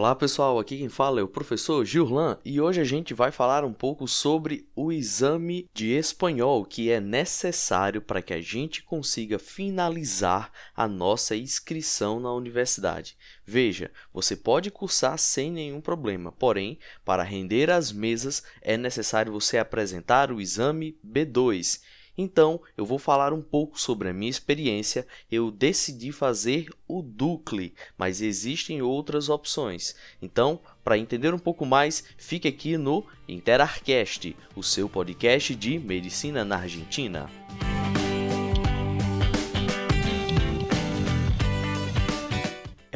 Olá pessoal, aqui quem fala é o professor Gillan e hoje a gente vai falar um pouco sobre o exame de espanhol que é necessário para que a gente consiga finalizar a nossa inscrição na universidade. Veja, você pode cursar sem nenhum problema, porém, para render as mesas é necessário você apresentar o exame B2 então, eu vou falar um pouco sobre a minha experiência. Eu decidi fazer o Ducle, mas existem outras opções. Então, para entender um pouco mais, fique aqui no Interarcast, o seu podcast de medicina na Argentina.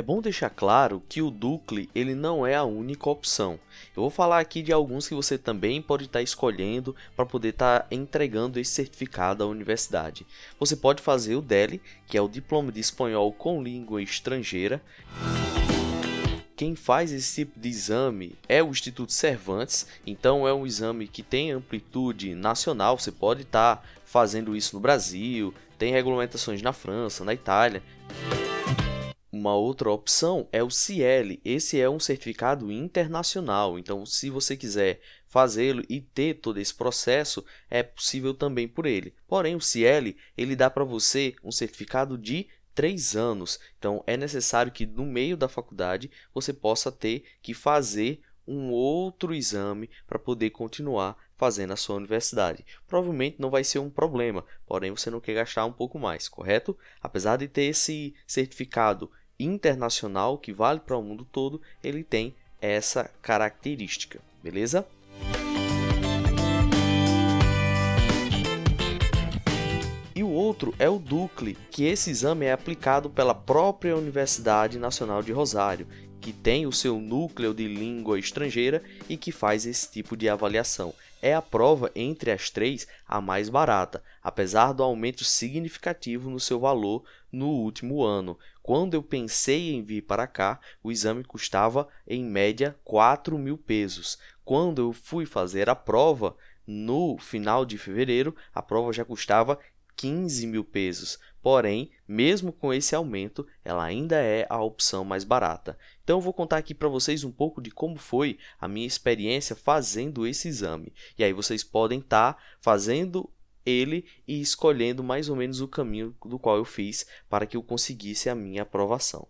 Bom deixar claro que o Ducle ele não é a única opção. Eu vou falar aqui de alguns que você também pode estar escolhendo para poder estar entregando esse certificado à universidade. Você pode fazer o DELE, que é o Diploma de Espanhol com Língua Estrangeira. Quem faz esse tipo de exame é o Instituto Cervantes, então é um exame que tem amplitude nacional, você pode estar fazendo isso no Brasil, tem regulamentações na França, na Itália. Uma outra opção é o CL. Esse é um certificado internacional. Então, se você quiser fazê-lo e ter todo esse processo, é possível também por ele. Porém, o CL ele dá para você um certificado de três anos. Então, é necessário que no meio da faculdade você possa ter que fazer um outro exame para poder continuar fazendo a sua universidade. Provavelmente não vai ser um problema, porém você não quer gastar um pouco mais, correto? Apesar de ter esse certificado internacional que vale para o mundo todo, ele tem essa característica, beleza? E o outro é o Ducle, que esse exame é aplicado pela própria Universidade Nacional de Rosário, que tem o seu núcleo de língua estrangeira e que faz esse tipo de avaliação. É a prova entre as três a mais barata, apesar do aumento significativo no seu valor no último ano. Quando eu pensei em vir para cá, o exame custava em média 4 mil pesos. Quando eu fui fazer a prova, no final de fevereiro, a prova já custava 15 mil pesos. Porém, mesmo com esse aumento, ela ainda é a opção mais barata. Então, eu vou contar aqui para vocês um pouco de como foi a minha experiência fazendo esse exame. E aí vocês podem estar tá fazendo ele e escolhendo mais ou menos o caminho do qual eu fiz para que eu conseguisse a minha aprovação.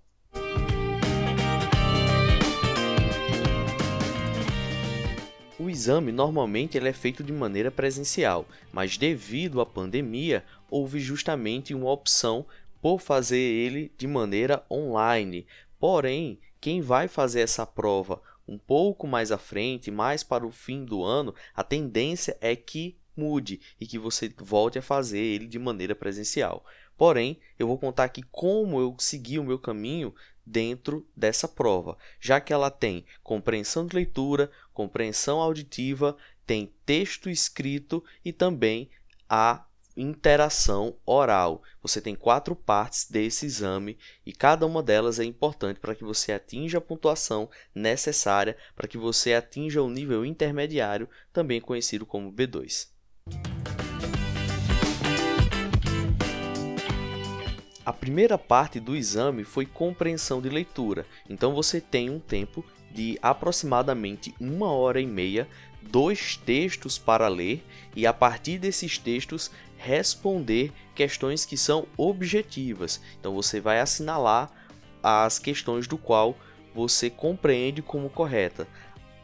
O exame normalmente ele é feito de maneira presencial, mas devido à pandemia, houve justamente uma opção por fazer ele de maneira online. Porém, quem vai fazer essa prova um pouco mais à frente, mais para o fim do ano, a tendência é que mude e que você volte a fazer ele de maneira presencial. Porém, eu vou contar aqui como eu segui o meu caminho dentro dessa prova, já que ela tem compreensão de leitura, compreensão auditiva, tem texto escrito e também a interação oral. Você tem quatro partes desse exame e cada uma delas é importante para que você atinja a pontuação necessária para que você atinja o nível intermediário, também conhecido como B2. A primeira parte do exame foi compreensão de leitura, então você tem um tempo de aproximadamente uma hora e meia, dois textos para ler e a partir desses textos responder questões que são objetivas. Então você vai assinalar as questões do qual você compreende como correta.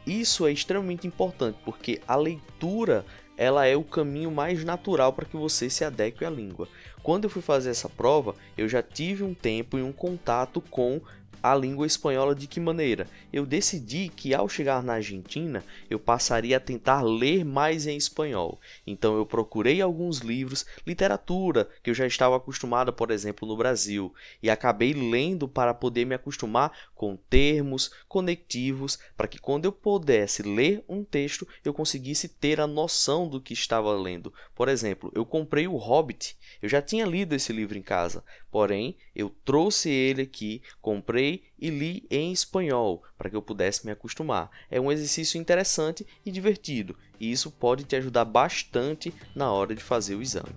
Isso é extremamente importante porque a leitura ela é o caminho mais natural para que você se adeque à língua. Quando eu fui fazer essa prova, eu já tive um tempo e um contato com a língua espanhola de que maneira? Eu decidi que ao chegar na Argentina eu passaria a tentar ler mais em espanhol. Então eu procurei alguns livros, literatura que eu já estava acostumado, por exemplo, no Brasil, e acabei lendo para poder me acostumar com termos conectivos, para que quando eu pudesse ler um texto eu conseguisse ter a noção do que estava lendo. Por exemplo, eu comprei o Hobbit, eu já tinha lido esse livro em casa, porém eu trouxe ele aqui, comprei e li em espanhol para que eu pudesse me acostumar. É um exercício interessante e divertido, e isso pode te ajudar bastante na hora de fazer o exame.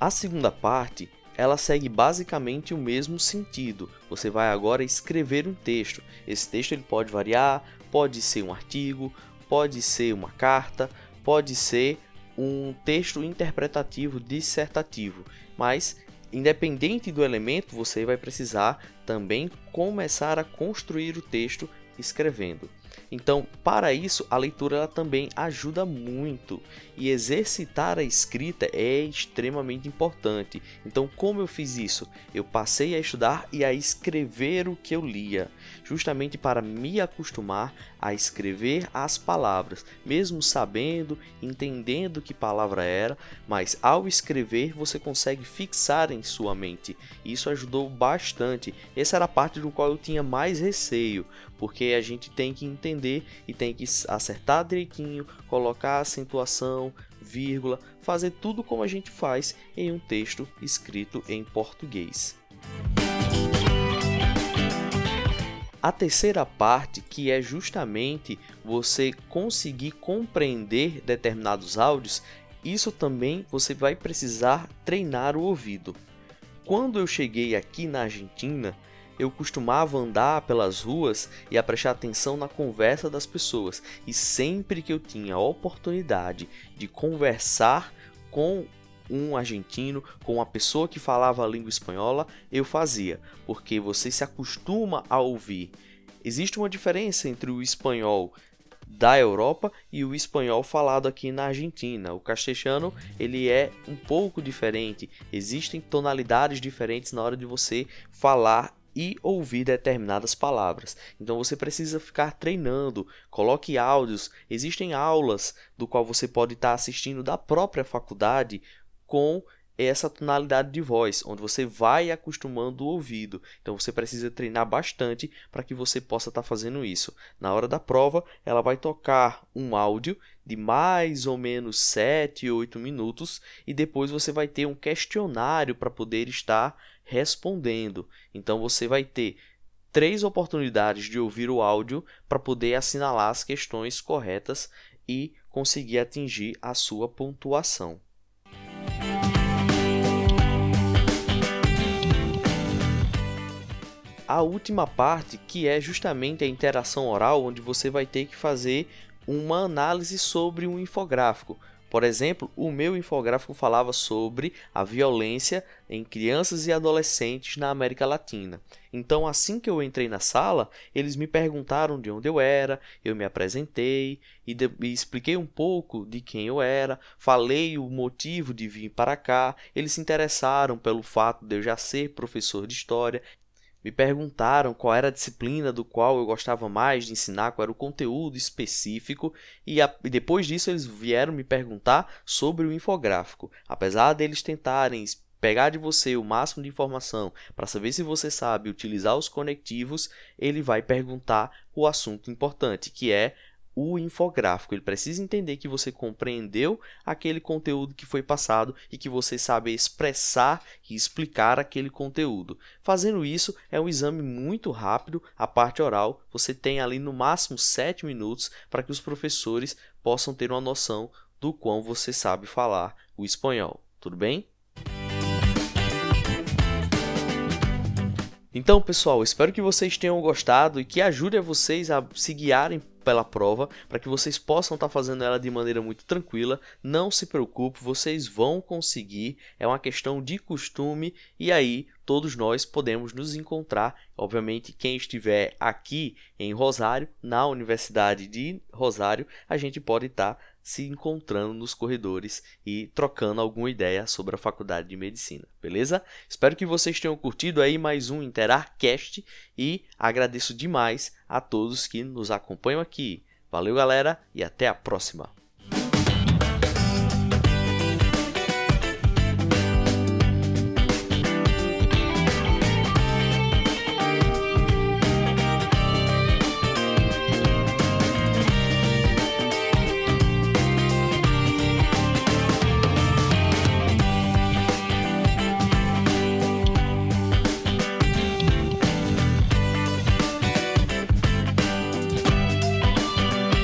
A segunda parte ela segue basicamente o mesmo sentido. Você vai agora escrever um texto. Esse texto ele pode variar, pode ser um artigo, pode ser uma carta, pode ser um texto interpretativo dissertativo, mas independente do elemento, você vai precisar também começar a construir o texto escrevendo. Então, para isso, a leitura também ajuda muito e exercitar a escrita é extremamente importante. Então, como eu fiz isso? Eu passei a estudar e a escrever o que eu lia, justamente para me acostumar a escrever as palavras, mesmo sabendo, entendendo que palavra era, mas ao escrever você consegue fixar em sua mente. Isso ajudou bastante. Essa era a parte do qual eu tinha mais receio, porque a gente tem que entender e tem que acertar direitinho, colocar acentuação, vírgula, fazer tudo como a gente faz em um texto escrito em português. A terceira parte, que é justamente você conseguir compreender determinados áudios, isso também você vai precisar treinar o ouvido. Quando eu cheguei aqui na Argentina, eu costumava andar pelas ruas e a prestar atenção na conversa das pessoas, e sempre que eu tinha a oportunidade de conversar com um argentino, com uma pessoa que falava a língua espanhola, eu fazia, porque você se acostuma a ouvir. Existe uma diferença entre o espanhol da Europa e o espanhol falado aqui na Argentina. O castelhano ele é um pouco diferente. Existem tonalidades diferentes na hora de você falar e ouvir determinadas palavras. Então você precisa ficar treinando, coloque áudios, existem aulas do qual você pode estar assistindo da própria faculdade com essa tonalidade de voz, onde você vai acostumando o ouvido. Então você precisa treinar bastante para que você possa estar fazendo isso. Na hora da prova, ela vai tocar um áudio de mais ou menos 7, 8 minutos e depois você vai ter um questionário para poder estar respondendo. Então você vai ter três oportunidades de ouvir o áudio para poder assinalar as questões corretas e conseguir atingir a sua pontuação. A última parte, que é justamente a interação oral, onde você vai ter que fazer uma análise sobre um infográfico. Por exemplo, o meu infográfico falava sobre a violência em crianças e adolescentes na América Latina. Então, assim que eu entrei na sala, eles me perguntaram de onde eu era, eu me apresentei e, de, e expliquei um pouco de quem eu era, falei o motivo de vir para cá. Eles se interessaram pelo fato de eu já ser professor de história me perguntaram qual era a disciplina do qual eu gostava mais de ensinar, qual era o conteúdo específico, e, a, e depois disso eles vieram me perguntar sobre o infográfico. Apesar deles tentarem pegar de você o máximo de informação para saber se você sabe utilizar os conectivos, ele vai perguntar o assunto importante, que é o infográfico. Ele precisa entender que você compreendeu aquele conteúdo que foi passado e que você sabe expressar e explicar aquele conteúdo. Fazendo isso, é um exame muito rápido. A parte oral, você tem ali no máximo 7 minutos para que os professores possam ter uma noção do quão você sabe falar o espanhol. Tudo bem? Então, pessoal, espero que vocês tenham gostado e que ajude a vocês a se guiarem pela prova, para que vocês possam estar tá fazendo ela de maneira muito tranquila. Não se preocupe, vocês vão conseguir. É uma questão de costume e aí todos nós podemos nos encontrar. Obviamente, quem estiver aqui em Rosário, na Universidade de Rosário, a gente pode estar tá se encontrando nos corredores e trocando alguma ideia sobre a faculdade de medicina, beleza? Espero que vocês tenham curtido aí mais um Interarcast e agradeço demais a todos que nos acompanham aqui. Valeu, galera, e até a próxima.